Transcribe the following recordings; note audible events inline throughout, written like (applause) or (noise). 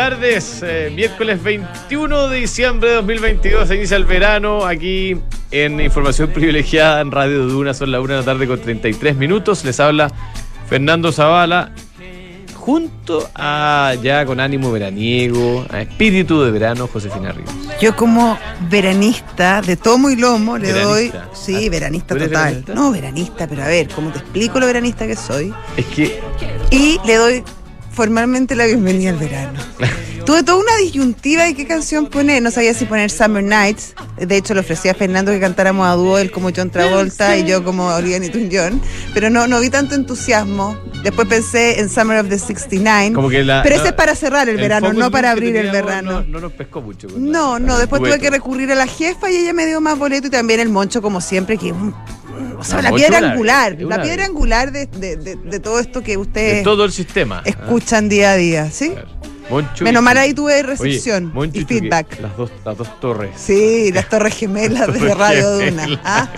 Buenas tardes. Eh, miércoles 21 de diciembre de 2022 se inicia el verano aquí en Información Privilegiada en Radio Duna. Son las 1 de la tarde con 33 minutos. Les habla Fernando Zavala junto a ya con ánimo veraniego, a espíritu de verano, Josefina Ríos. Yo como veranista de tomo y lomo le Veranista. doy, sí, Ah, veranista ¿tú eres total. veranista? No, veranista, pero a ver, ¿cómo te explico lo veranista que soy? Es que Y le doy formalmente la bienvenida al verano. (laughs) Tuve toda una disyuntiva de qué canción poner. No sabía si poner Summer Nights. De hecho, le ofrecí a Fernando que cantáramos a dúo, él como John Travolta y yo como Olivia Newton-John. Pero no, no vi tanto entusiasmo. Después pensé en Summer of the 69. como que la. pero no, ese es para cerrar el, verano, no para abrir el verano. No, no nos pescó mucho. No, no, después tuve que recurrir a la jefa y ella me dio más boleto y también el moncho, como siempre, que o sea, la piedra angular, la piedra angular de, de- de- de todo esto que De ustedes todo el sistema. escuchan día a día, ¿sí? Ah, Moncho Menos mal ahí tuve Oye, recepción Moncho y feedback. Las dos, las dos torres. Sí, las (laughs) torres gemelas de Radio Duna. (laughs) ¿ah?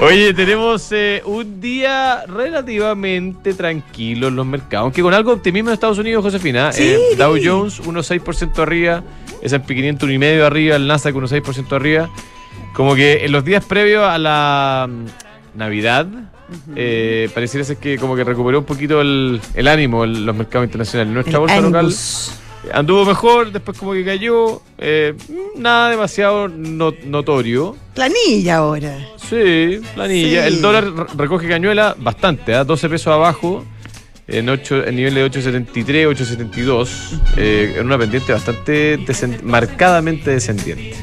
Oye, tenemos eh, un día relativamente tranquilo en los mercados, aunque con algo de optimismo en Estados Unidos, Josefina. Sí. Eh, Dow Jones 1,6% arriba, S&P 500 1,5% arriba, el Nasdaq 1,6% arriba. Como que en los días previos a la mm, Navidad, eh, pareciera ser que como que recuperó un poquito el, el ánimo en los mercados internacionales. Nuestra El bolsa local Angus. anduvo mejor, después como que cayó, eh, nada demasiado no- notorio. Planilla ahora. Sí, planilla. Sí. El dólar re- recoge cañuela bastante, ¿ah? 12 pesos abajo, en, ocho, en nivel de 8.73, 8.72, eh, en una pendiente bastante descend- marcadamente descendiente.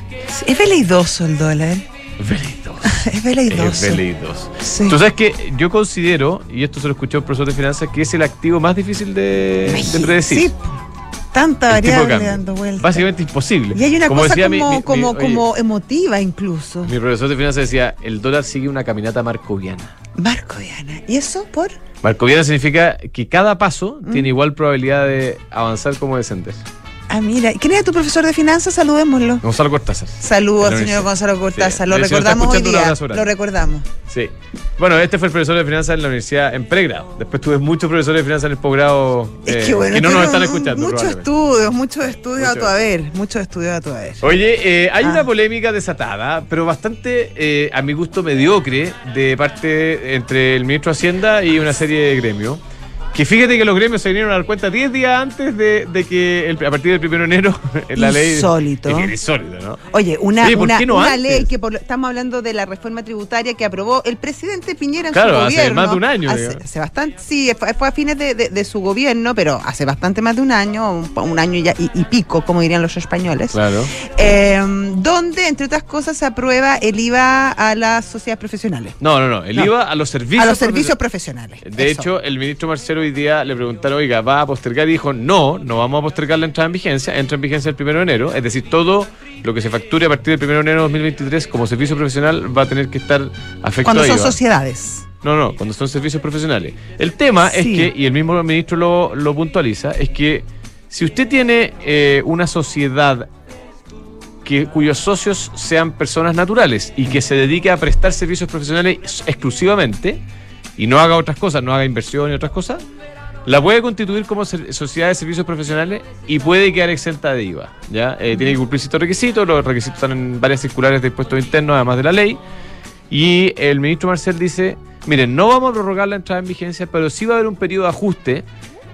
Es veleidoso el dólar. Veleidoso. (laughs) Es veleidoso. Es veleidoso. Sí. Tú sabes que yo considero, y esto se lo escuchó el profesor de finanzas, que es el activo más difícil de, de predecir. sí, Tanta variable dando vueltas. Básicamente imposible. Y hay una cosa decía como, mi- mi- como, oye, como emotiva incluso. Mi profesor de finanzas decía, el dólar sigue una caminata marcoviana. Marco Diana. ¿Y eso por? Marcoviana significa que cada paso Mm. tiene igual probabilidad de avanzar como descender. Ah, mira. ¿Quién era tu profesor de finanzas? Saludémoslo. Gonzalo Cortázar. Saludos, señor. Gonzalo Cortázar. Sí. Lo recordamos hoy día. Lo recordamos. Sí. Bueno, este fue el profesor de finanzas en la universidad en pregrado. Después tuve muchos profesores de finanzas en el posgrado Es eh, que bueno, no nos están escuchando. Muchos estudios, muchos estudios a tu haber. Muchos estudios a tu haber. Oye, eh, hay Ah. una polémica desatada, pero bastante, eh, a mi gusto, mediocre de parte entre el ministro de Hacienda y una serie de gremios. Que fíjate que los gremios se vinieron a dar cuenta 10 días antes de, de que el- a partir del 1 de enero (laughs) la ley. Insólito. Es insólito, ¿no? Oye, una, Oye, ¿por una, no ley que por- estamos hablando de la reforma tributaria que aprobó el presidente Piñera en Claro, su hace gobierno. más de un año, Hace, hace bastante, sí, fue, fue a fines de, de- de su gobierno, pero hace bastante más de un año, un, un año ya, y, y pico, como dirían los españoles. Claro. Eh, donde, entre otras cosas, se aprueba el IVA a las sociedades profesionales. No, no, no. El No. IVA a los servicios. a los servicios profesionales. profesionales. De Eso. hecho, el ministro Marcelo hoy día le preguntaron, oiga, ¿va a postergar? Y dijo, no, no vamos a postergar la entrada en vigencia. Entra en vigencia el 1 de enero. Es decir, todo lo que se facture a partir del 1 de enero de 2023 como servicio profesional va a tener que estar afectado cuando son sociedades. No, no, cuando son servicios profesionales. El tema es que, y el mismo ministro lo, lo puntualiza, es que si usted tiene eh, una sociedad que, cuyos socios sean personas naturales y que se dedique a prestar servicios profesionales exclusivamente y no haga otras cosas, no haga inversión y otras cosas, la puede constituir como sociedad de servicios profesionales y puede quedar exenta de IVA. ¿ya? Eh, tiene que cumplir ciertos requisitos, los requisitos están en varias circulares de impuestos internos, además de la ley. Y el ministro Marcel dice, miren, no vamos a prorrogar la entrada en vigencia, pero sí va a haber un periodo de ajuste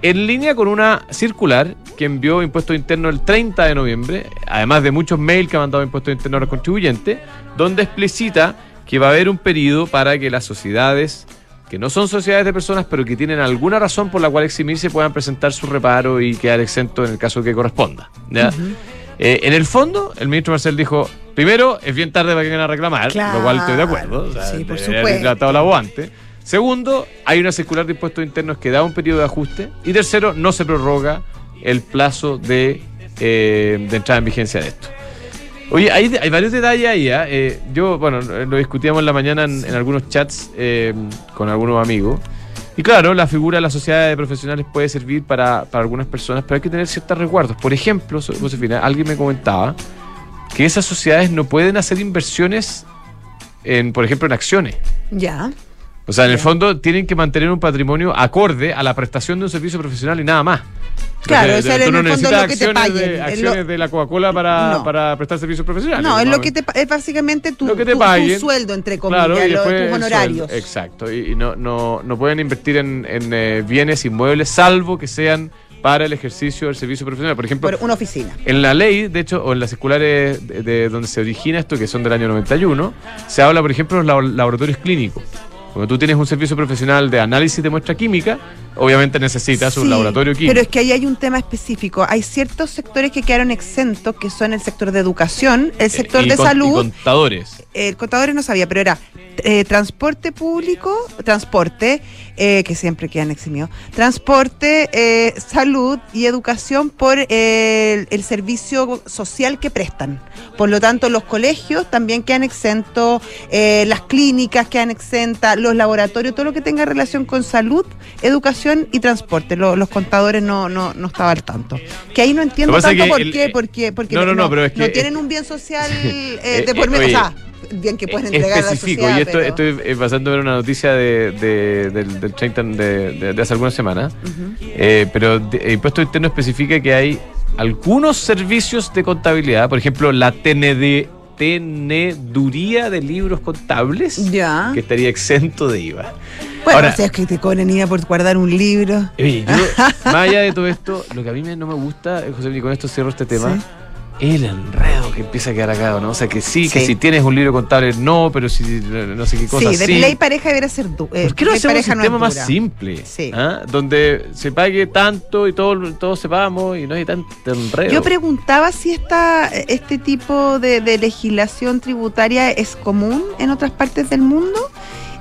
en línea con una circular que envió Impuestos Internos el 30 de noviembre, además de muchos mails que ha mandado Impuestos Internos a los contribuyentes, donde explicita que va a haber un periodo para que las sociedades que no son sociedades de personas, pero que tienen alguna razón por la cual eximirse, puedan presentar su reparo y quedar exento en el caso que corresponda. ¿ya? Eh, en el fondo, el ministro Marcel dijo, primero, es bien tarde para que vengan a reclamar, lo cual estoy de acuerdo. O sea, Sí, por haber tratado la voz antes. Segundo, hay una circular de impuestos internos que da un periodo de ajuste. Y tercero, no se prorroga el plazo de, eh, de entrada en vigencia de esto. Oye, hay, hay varios detalles ahí. ¿ah? Eh, yo, bueno, lo discutíamos en la mañana en, en algunos chats eh, con algunos amigos. Y claro, la figura de la sociedad de profesionales puede servir para, para algunas personas, pero hay que tener ciertos resguardos. Por ejemplo, Josefina, alguien me comentaba que esas sociedades no pueden hacer inversiones en, por ejemplo, en acciones. Ya. O sea, en el fondo tienen que mantener un patrimonio acorde a la prestación de un servicio profesional y nada más. Claro, o sea, en no el fondo lo que te paguen. de- Es acciones lo- de la Coca-Cola para, No. para prestar servicios profesionales. No, es lo que te es básicamente tu, Lo que te tu- sueldo, entre comillas, Claro, y lo- tus honorarios. Exacto. Y, y no, no, no pueden invertir en, en, eh, bienes inmuebles, salvo que sean para el ejercicio del servicio profesional. Por ejemplo, Por una oficina. en la ley, de hecho, o en las circulares de, de donde se origina esto, que son del año 91, se habla, por ejemplo, de los labo- laboratorios clínicos. Cuando tú tienes un servicio profesional de análisis de muestra química, obviamente necesitas un laboratorio químico. Pero es que ahí hay un tema específico. Hay ciertos sectores que quedaron exentos, que son el sector de educación, el sector Eh, Y de con- y salud. contadores. el contadores no sabía, pero era eh, transporte público, transporte, eh, que siempre quedan eximidos, transporte, eh, salud y educación por eh, el, el servicio social que prestan. Por lo tanto, los colegios también quedan exentos, eh, las clínicas quedan exentas, los laboratorios, todo lo que tenga relación con salud, educación y transporte. Lo- los contadores no, no, no estaban al tanto. Que ahí no entiendo tanto por el- qué, eh, porque, porque no, no, no, pero es que- tienen un bien social (laughs) de por medio. Bien que pueden entregar a la específico, sociedad. y esto pero- estoy eh, pasando a ver una noticia de, de- del, del 30 de, de- hace algunas semanas, Ujú. eh, pero el impuesto interno especifica que hay algunos servicios de contabilidad, por ejemplo, la TND, teneduría de libros contables, Ya. que estaría exento de IVA. Bueno, Ahora- o sea, es que te cobran IVA por guardar un libro. Oye, yo, (laughs) más allá de todo esto, lo que a mí me- no me gusta, eh, José, y con esto cierro este tema, Sí. El enredo que empieza a quedar acá, ¿no? O sea, que sí, que Sí. si tienes un libro contable, no, pero si no sé qué cosa, Sí, sí. de ley pareja debería ser eh, ¿Por qué no hacemos un no sistema es más simple? Sí. ¿ah? Donde se pague tanto y todo, todos sepamos y no hay tanto enredo. Yo preguntaba si esta, este tipo de, de legislación tributaria es común en otras partes del mundo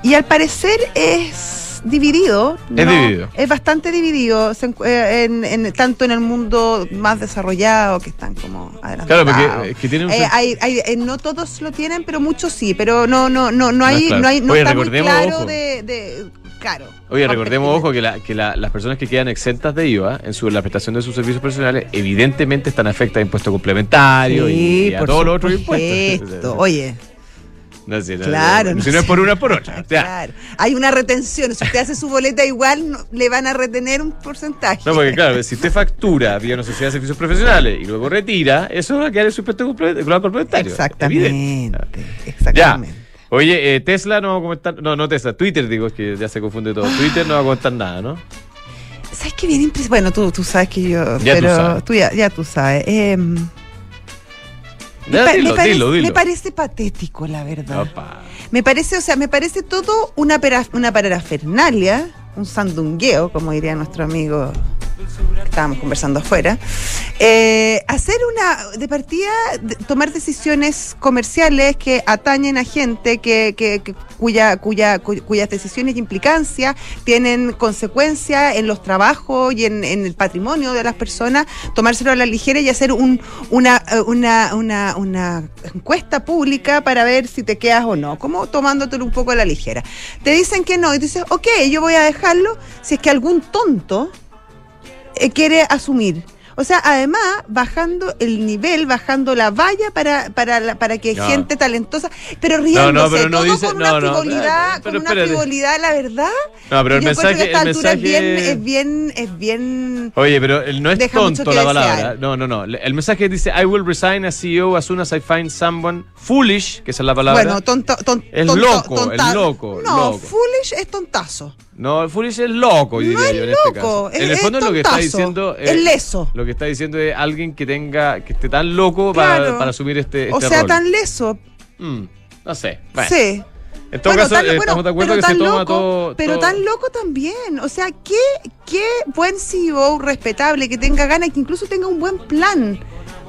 y al parecer es dividido. Es ¿no? dividido. Es bastante dividido, se eh, en, en- tanto en el mundo más desarrollado que están como adelantados. Claro, porque es que tiene un Eh, sen- hay, hay- eh, no todos lo tienen, pero muchos sí, pero no, no, no, no hay, claro. no hay, no Oye, está muy recordemos, claro ojo. de, de- claro. Oye, recordemos, ojo, que, la- que la- las personas que quedan exentas de IVA en su, la prestación de sus servicios profesionales, evidentemente están afectadas a impuestos complementarios y, y a todos los otros impuestos. Oye, No, sí, no, Claro, no, si no es por una, por otra. O sea, Claro. Hay una retención. Si usted hace su boleta igual, le van a retener un porcentaje. No, porque claro, si usted factura vía una sociedad de servicios profesionales y luego retira, eso va a quedar en su complementario. Exactamente. Evidente. Ya. Exactamente. Oye, eh, Tesla no va a comentar. No, no Tesla, Twitter, digo, es que ya se confunde todo. Twitter no va a comentar nada, ¿no? ¿Sabes qué bien? Bueno, tú, tú sabes que yo. Ya tú pero sabes. tú ya, ya tú sabes. Em, me, pa- dilo, me parece, dilo, dilo. me parece patético, la verdad. Opa. Me parece, o sea, me parece todo una, pera- una parafernalia, un sandungueo, como diría nuestro amigo estábamos conversando afuera. Eh, hacer una, de partida, tomar decisiones comerciales que atañen a gente que, que- que- cuya, cuya, cu- cuyas decisiones y implicancias tienen consecuencias en los trabajos y en, en el patrimonio de las personas, tomárselo a la ligera y hacer un, una, una, una, una encuesta pública para ver si te quedas o no, como tomándotelo un poco a la ligera. Te dicen que no y dices, ok, yo voy a dejarlo si es que algún tonto eh, quiere asumir. O sea, además, bajando el nivel, bajando la valla para, para, la- para que No. gente talentosa, pero riéndose, No, no, pero no todo dice- con una frivolidad, pero con una frivolidad, la verdad. No, pero el mensaje. esta el altura es bien, mensaje- es bien, es bien Oye, pero el- no es tonto la desear. palabra. No, no, no. El mensaje dice: I will resign as CEO as soon as I find someone foolish, que esa es la palabra. Bueno, tonto, ton- Es tonto- loco, tonta- es loco, No, loco. foolish es tontazo. No, Foolish es loco, yo No diría es yo en este caso. es- en el es fondo lo que está diciendo es leso. Lo que está diciendo es alguien que tenga, que esté tan loco para, Claro. para asumir este, o este sea, rol. tan leso. Mm, no sé. Bueno, Sí. En todo Bueno, caso, tan- eh, bueno, estamos de acuerdo pero que se tan toma loco, todo. Pero todo- tan loco también. O sea, qué, qué buen CEO respetable que tenga ganas, que incluso tenga un buen plan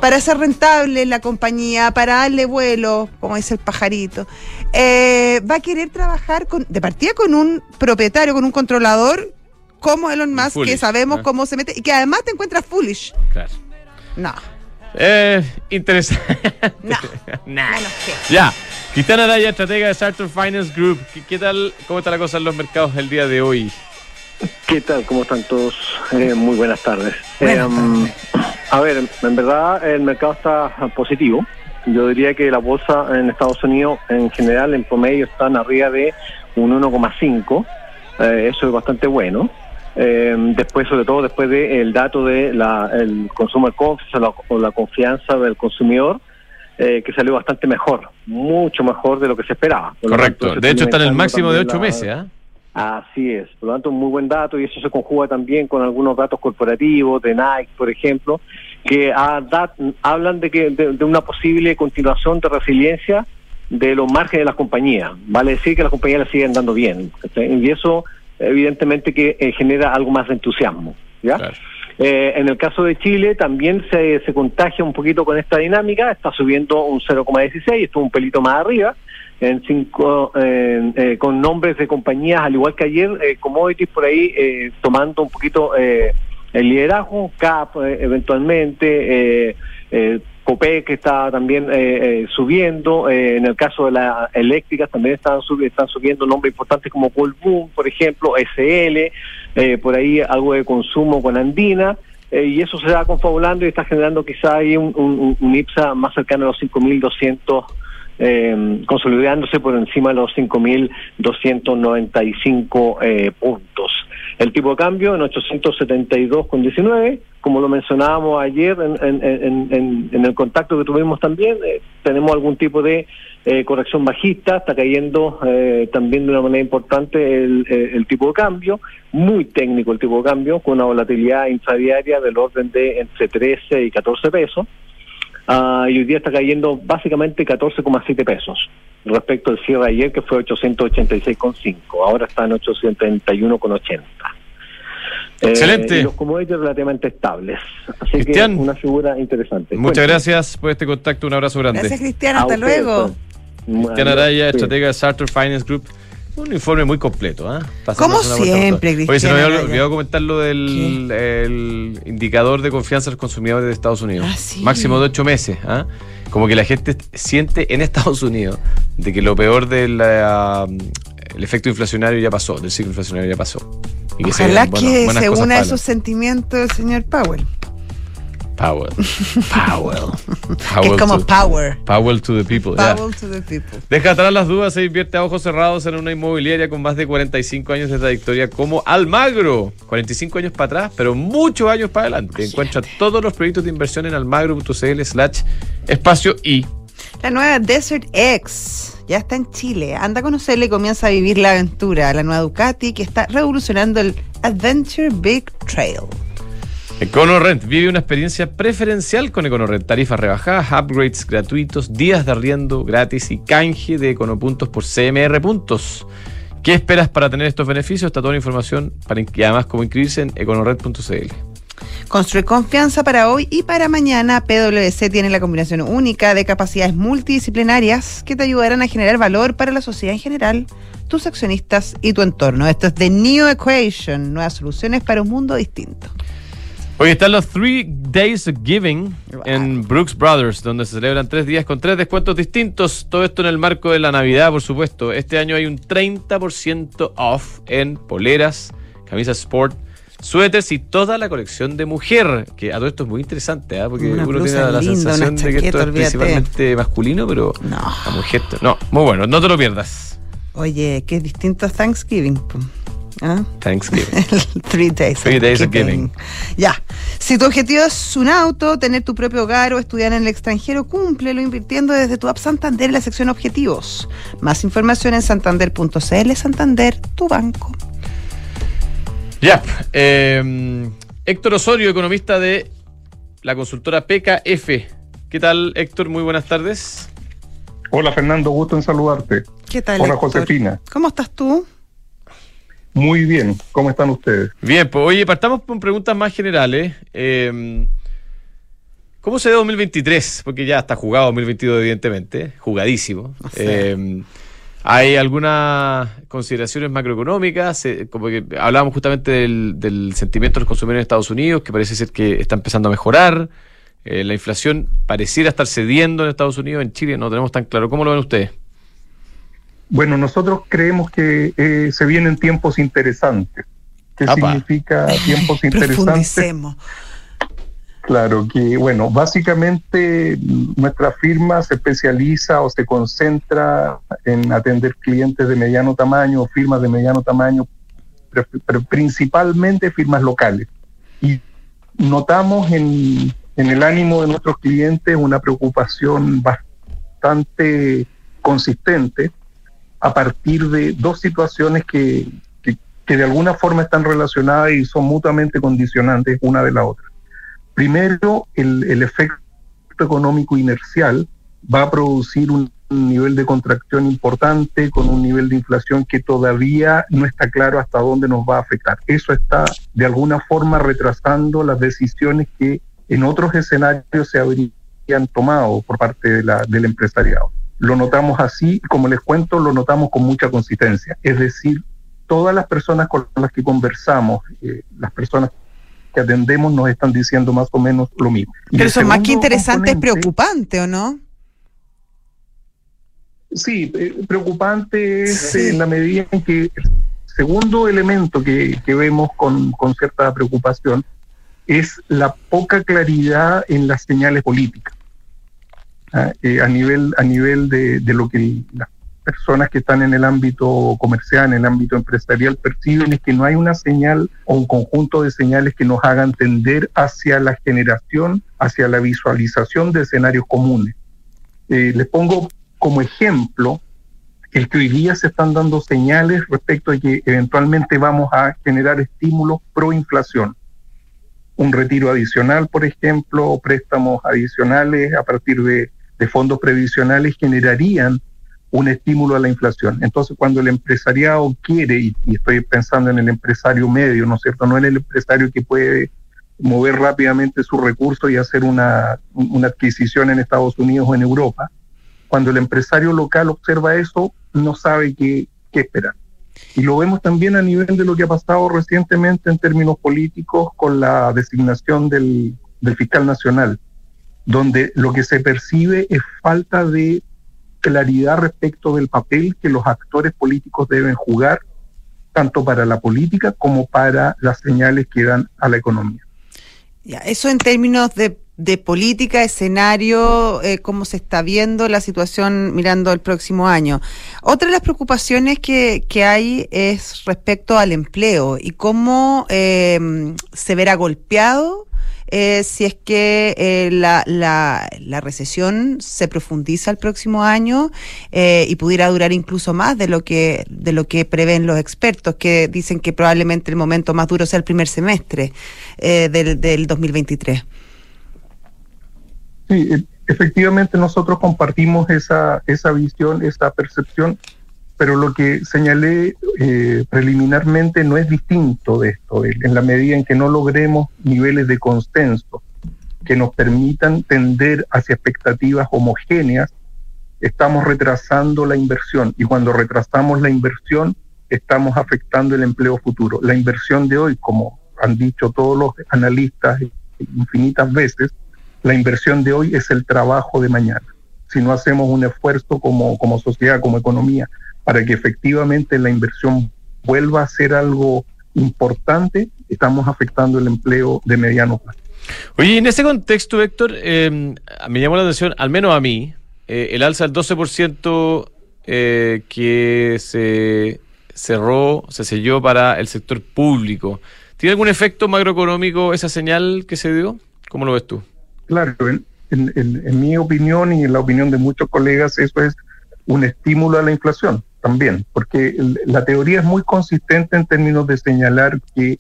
para hacer rentable la compañía, para darle vuelo, como dice el pajarito. Eh, va a querer trabajar con, de partida con un propietario, con un controlador como Elon Musk, Foolish, que sabemos ¿no? cómo se mete y que además te encuentras foolish. Claro. No, Eh, interesante. no. (laughs) Nah. Que. Ya. Cristiana Araya, estratega de Sartor Finance Group. ¿Qué, qué tal? ¿Cómo está la cosa en los mercados el día de hoy? ¿Qué tal? ¿Cómo están todos? Eh, muy buenas tardes. Buenas Eh, a ver, en verdad el mercado está positivo. Yo diría que la bolsa en Estados Unidos en general en promedio están arriba de un 1,5. Eh, eso es bastante bueno. eh, después, sobre todo después del dato de la, el consumo confidence la, o la confianza del consumidor, eh, que salió bastante mejor, mucho mejor de lo que se esperaba. Correcto, tanto, de hecho está en el máximo de ocho meses. ¿eh? Así es, por lo tanto, un muy buen dato y eso se conjuga también con algunos datos corporativos de Nike, por ejemplo, que hablan de que de, una posible continuación de resiliencia de los márgenes de las compañías. Vale decir que las compañías le siguen dando bien. Y eso, evidentemente, que eh, genera algo más de entusiasmo. ¿ya? Eh, en el caso de Chile también se, se contagia un poquito con esta dinámica, está subiendo un 0,16, estuvo un pelito más arriba, en cinco, eh, con nombres de compañías, al igual que ayer, eh, commodities por ahí tomando un poquito el liderazgo, CAP eventualmente, COPE que está también subiendo, en el caso de las eléctricas también están, están subiendo nombres importantes como Colboom, por ejemplo, SL, eh, por ahí algo de consumo con andina, eh, y eso se va confabulando y está generando quizá ahí un, un, IPSA más cercano a los 5.200, eh, consolidándose por encima de los 5.295 eh, puntos. El tipo de cambio en 872,19, como lo mencionábamos ayer en, el contacto que tuvimos también, eh, tenemos algún tipo de eh, corrección bajista, está cayendo eh, también de una manera importante el, el, tipo de cambio, muy técnico el tipo de cambio, con una volatilidad intradiaria del orden de entre 13 y 14 pesos. Uh, y hoy día está cayendo básicamente 14,7 pesos respecto al cierre ayer que fue 886,5, ahora está en 871,80. Excelente. Eh, y los commodities relativamente estables. Así Cristian, que una figura interesante. Muchas gracias por este contacto, un abrazo grande. Gracias Cristian, hasta luego. Cristian Araya, estratega de Sartor Finance Group. Un informe muy completo, ¿eh? Como siempre, Cristian. Oye, se me había olvidado comentar lo del el indicador de confianza de los consumidores de Estados Unidos. Ah, sí. Máximo de ocho meses, ¿ah? Como que la gente siente en Estados Unidos de que lo peor del efecto inflacionario ya pasó, del ciclo inflacionario ya pasó. Y que Ojalá se, que se una a esos sentimientos del señor Powell. Powell. (laughs) Powell. que es como power. Powell to the people. Powell to the people. Deja atrás las dudas e invierte a ojos cerrados en una inmobiliaria con más de 45 años de trayectoria como Almagro. 45 años para atrás, pero muchos años para adelante. Encuentra todos los proyectos de inversión en almagro.cl slash espacio y. La nueva Desert X ya está en Chile. Anda a conocerla y comienza a vivir la aventura. La nueva Ducati que está revolucionando el Adventure Big Trail. EconoRent vive una experiencia preferencial con EconoRent. Tarifas rebajadas, upgrades gratuitos, días de arriendo gratis y canje de Econopuntos por CMR puntos. ¿Qué esperas para tener estos beneficios? Está toda la información para, y además cómo inscribirse en econored.cl. Construir confianza para hoy y para mañana. PwC tiene la combinación única de capacidades multidisciplinarias que te ayudarán a generar valor para la sociedad en general, tus accionistas y tu entorno. Esto es The New Equation, nuevas soluciones para un mundo distinto. Hoy están los Three Days of Giving en Brooks Brothers, donde se celebran tres días con tres descuentos distintos. Todo esto en el marco de la Navidad, por supuesto. Este año hay un 30% off en poleras, camisas sport, suéteres y toda la colección de mujer. Que a todo esto es muy interesante, ¿eh? porque uno tiene la sensación de que esto es principalmente masculino, pero no. la mujer. No, muy bueno, no te lo pierdas. Oye, qué distinto a Thanksgiving. ¿Ah? Thanksgiving. (laughs) Three days. Three days of giving. Ya. Si tu objetivo es un auto, tener tu propio hogar o estudiar en el extranjero, cúmplelo invirtiendo desde tu app Santander en la sección Objetivos. Más información en santander.cl. Santander, tu banco. Ya. Eh, Héctor Osorio, economista de la consultora PKF. ¿Qué tal, Héctor? Muy buenas tardes. Hola, Fernando. Gusto en saludarte. ¿Qué tal? Hola, Josefina. ¿Cómo estás tú? Muy bien, ¿cómo están ustedes? Bien, pues oye, partamos con preguntas más generales. Eh, ¿Cómo se ve 2023? Porque ya está jugado 2022, evidentemente, jugadísimo. Eh, ¿Hay algunas consideraciones macroeconómicas? Eh, como que hablábamos justamente del, sentimiento de los consumidores en Estados Unidos, que parece ser que está empezando a mejorar. la inflación pareciera estar cediendo en Estados Unidos, en Chile no tenemos tan claro. ¿Cómo lo ven ustedes? Bueno, nosotros creemos que eh, se vienen tiempos interesantes. ¿Qué significa (laughs) tiempos interesantes? Claro, que bueno, básicamente nuestra firma se especializa o se concentra en atender clientes de mediano tamaño o firmas de mediano tamaño pero principalmente firmas locales. Y notamos en, en el ánimo de nuestros clientes una preocupación bastante consistente a partir de dos situaciones que, que, de alguna forma están relacionadas y son mutuamente condicionantes una de la otra. Primero, el, el efecto económico inercial va a producir un nivel de contracción importante, con un nivel de inflación que todavía no está claro hasta dónde nos va a afectar. Eso está de alguna forma retrasando las decisiones que en otros escenarios se habrían tomado por parte de la, del empresariado. Lo notamos así, como les cuento, lo notamos con mucha consistencia. Es decir, todas las personas con las que conversamos, eh, las personas que atendemos nos están diciendo más o menos lo mismo. Pero eso más que interesante es preocupante, ¿o no? Sí, eh, preocupante es en la medida en que el segundo elemento que, que vemos con, con, cierta preocupación es la poca claridad en las señales políticas. ¿Ah? Eh, a nivel, a nivel de, de, lo que las personas que están en el ámbito comercial, en el ámbito empresarial, perciben es que no hay una señal o un conjunto de señales que nos hagan tender hacia la generación, hacia la visualización de escenarios comunes. Eh, les pongo como ejemplo el que hoy día se están dando señales respecto a que eventualmente vamos a generar estímulos pro inflación un retiro adicional, por ejemplo, préstamos adicionales a partir de, fondos previsionales generarían un estímulo a la inflación. Entonces, cuando el empresariado quiere, y, estoy pensando en el empresario medio, ¿no es cierto? No en el empresario que puede mover rápidamente sus recursos y hacer una, una adquisición en Estados Unidos o en Europa. Cuando el empresario local observa eso, no sabe qué, qué esperar. Y lo vemos también a nivel de lo que ha pasado recientemente en términos políticos con la designación del, fiscal nacional, donde lo que se percibe es falta de claridad respecto del papel que los actores políticos deben jugar, tanto para la política como para las señales que dan a la economía. Ya, eso en términos de de política, escenario, eh, cómo se está viendo la situación mirando el próximo año. Otra de las preocupaciones que, que hay es respecto al empleo y cómo eh, se verá golpeado eh, si es que eh, la, la, la, recesión se profundiza el próximo año eh, y pudiera durar incluso más de lo que de lo que prevén los expertos que dicen que probablemente el momento más duro sea el primer semestre del, del 2023. Sí, e, efectivamente nosotros compartimos esa, esa visión, esa percepción, pero lo que señalé eh, preliminarmente no es distinto de esto, en la medida en que no logremos niveles de consenso que nos permitan tender hacia expectativas homogéneas, estamos retrasando la inversión y cuando retrasamos la inversión estamos afectando el empleo futuro. La inversión de hoy, como han dicho todos los analistas infinitas veces, la inversión de hoy es el trabajo de mañana. Si no hacemos un esfuerzo como, como sociedad, como economía, para que efectivamente la inversión vuelva a ser algo importante, estamos afectando el empleo de mediano plazo. Oye, en ese contexto, Héctor, eh, me llamó la atención, al menos a mí, eh, el alza del 12% eh, que se cerró, se selló para el sector público. ¿Tiene algún efecto macroeconómico esa señal que se dio? ¿Cómo lo ves tú? Claro, en, mi opinión y en la opinión de muchos colegas, eso es un estímulo a la inflación también, porque la teoría es muy consistente en términos de señalar que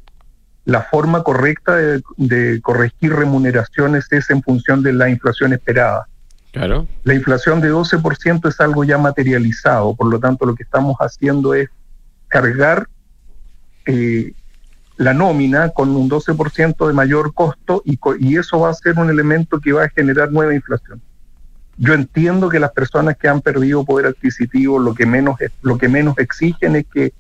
la forma correcta de, corregir remuneraciones es en función de la inflación esperada. Claro. La inflación de 12% es algo ya materializado, por lo tanto lo que estamos haciendo es cargar eh, la nómina con un 12% de mayor costo y, y eso va a ser un elemento que va a generar nueva inflación. Yo entiendo que las personas que han perdido poder adquisitivo lo que menos, lo que menos exigen es que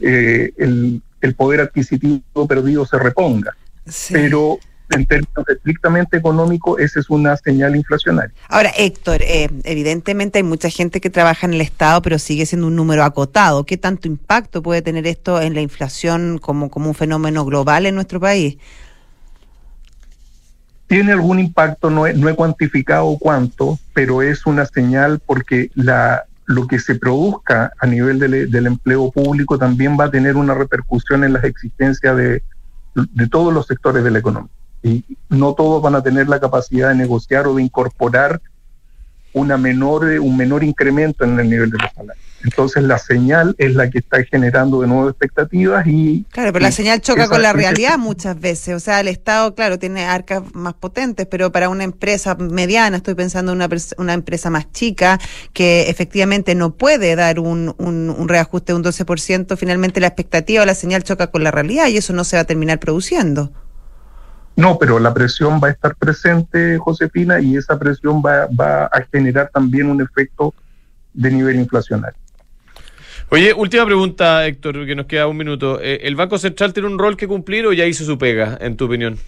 eh, el, el, poder adquisitivo perdido se reponga. Pero en términos estrictamente económicos, esa es una señal inflacionaria. Ahora, Héctor, eh, evidentemente hay mucha gente que trabaja en el Estado, pero sigue siendo un número acotado. ¿Qué tanto impacto puede tener esto en la inflación como, como un fenómeno global en nuestro país? Tiene algún impacto, no he, no he cuantificado cuánto, pero es una señal porque la, lo que se produzca a nivel del, empleo público también va a tener una repercusión en las existencias de, de todos los sectores de la economía. Y no todos van a tener la capacidad de negociar o de incorporar una menor, un menor incremento en el nivel de los salarios. Entonces la señal es la que está generando de nuevo expectativas y... Claro, pero la señal choca con la realidad muchas veces. O sea, el Estado, claro, tiene arcas más potentes, pero para una empresa mediana, estoy pensando en una, una empresa más chica, que efectivamente no puede dar un, un, un reajuste de un 12%, finalmente la expectativa o la señal choca con la realidad y eso no se va a terminar produciendo. No, pero la presión va a estar presente, Josefina, y esa presión va, va a generar también un efecto de nivel inflacionario. Oye, última pregunta, Héctor, que nos queda un minuto. Eh, ¿El Banco Central tiene un rol que cumplir o ya hizo su pega, en tu opinión?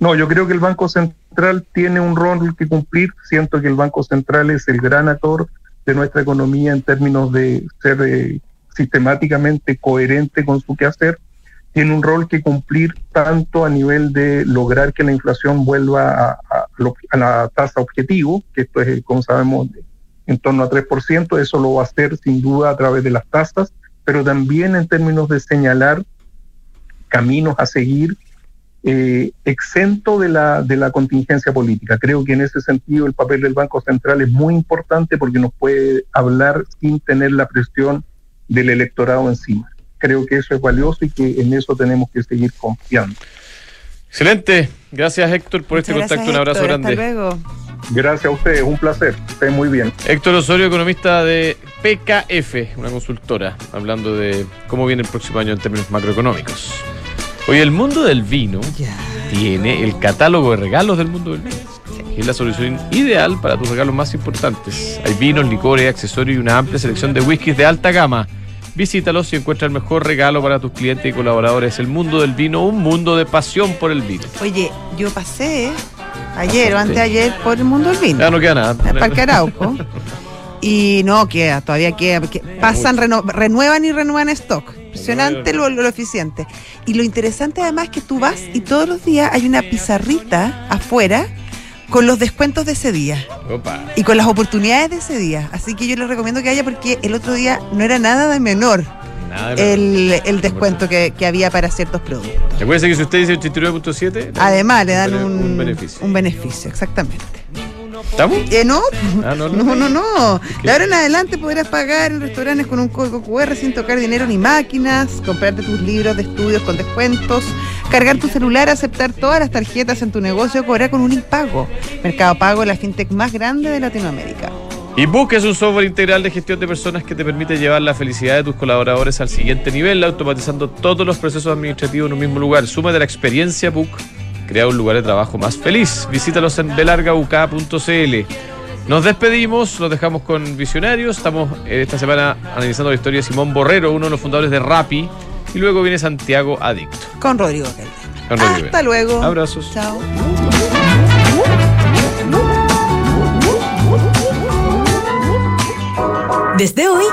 No, yo creo que el Banco Central tiene un rol que cumplir. Siento que el Banco Central es el gran actor de nuestra economía en términos de ser eh, sistemáticamente coherente con su quehacer. Tiene un rol que cumplir tanto a nivel de lograr que la inflación vuelva a, la tasa objetivo, que esto es, como sabemos, en torno a 3%, eso lo va a hacer sin duda a través de las tasas, pero también en términos de señalar caminos a seguir eh, exento de la, de la contingencia política. Creo que en ese sentido el papel del Banco Central es muy importante porque nos puede hablar sin tener la presión del electorado encima. Creo que eso es valioso y que en eso tenemos que seguir confiando. Excelente. Gracias Héctor por este contacto. Un abrazo grande. Hasta luego. Gracias a ustedes, un placer. Estén muy bien. Héctor Osorio, economista de PKF, una consultora, hablando de cómo viene el próximo año en términos macroeconómicos. Hoy el mundo del vino tiene el catálogo de regalos del mundo del vino. Es la solución ideal para tus regalos más importantes. Hay vinos, licores, accesorios y una amplia selección de whiskies de alta gama. Visítalos y encuentra el mejor regalo para tus clientes y colaboradores. El mundo del vino, un mundo de pasión por el vino. Oye, yo pasé ayer o anteayer por el mundo del vino. Ya no queda nada. El Parque Arauco. y no queda, todavía queda. pasan, renuevan y renuevan stock. Impresionante lo, lo, eficiente. Y lo interesante además es que tú vas y todos los días hay una pizarrita afuera con los descuentos de ese día. Y con las oportunidades de ese día. Así que yo les recomiendo que haya porque el otro día no era nada de menor el, descuento que, había para ciertos productos. Recuerden que si usted dice 89.7, además le dan un, beneficio. Un beneficio, exactamente. ¿Estamos? Eh, no, ah, no, no, no, no. De ahora en adelante podrás pagar en restaurantes con un código QR sin tocar dinero ni máquinas, comprarte tus libros de estudios con descuentos, cargar tu celular, aceptar todas las tarjetas en tu negocio, cobrar con un impago. Mercado Pago, la fintech más grande de Latinoamérica. ebook es un software integral de gestión de personas que te permite llevar la felicidad de tus colaboradores al siguiente nivel, automatizando todos los procesos administrativos en un mismo lugar. Suma de la experiencia Book crea un lugar de trabajo más feliz. Visítalos en belargauk.cl. Nos despedimos, los dejamos con Visionarios. Estamos esta semana analizando la historia de Simón Borrero, uno de los fundadores de Rappi. Y luego viene Santiago Adicto. Con Rodrigo Hasta luego. Abrazos. Chao. Desde hoy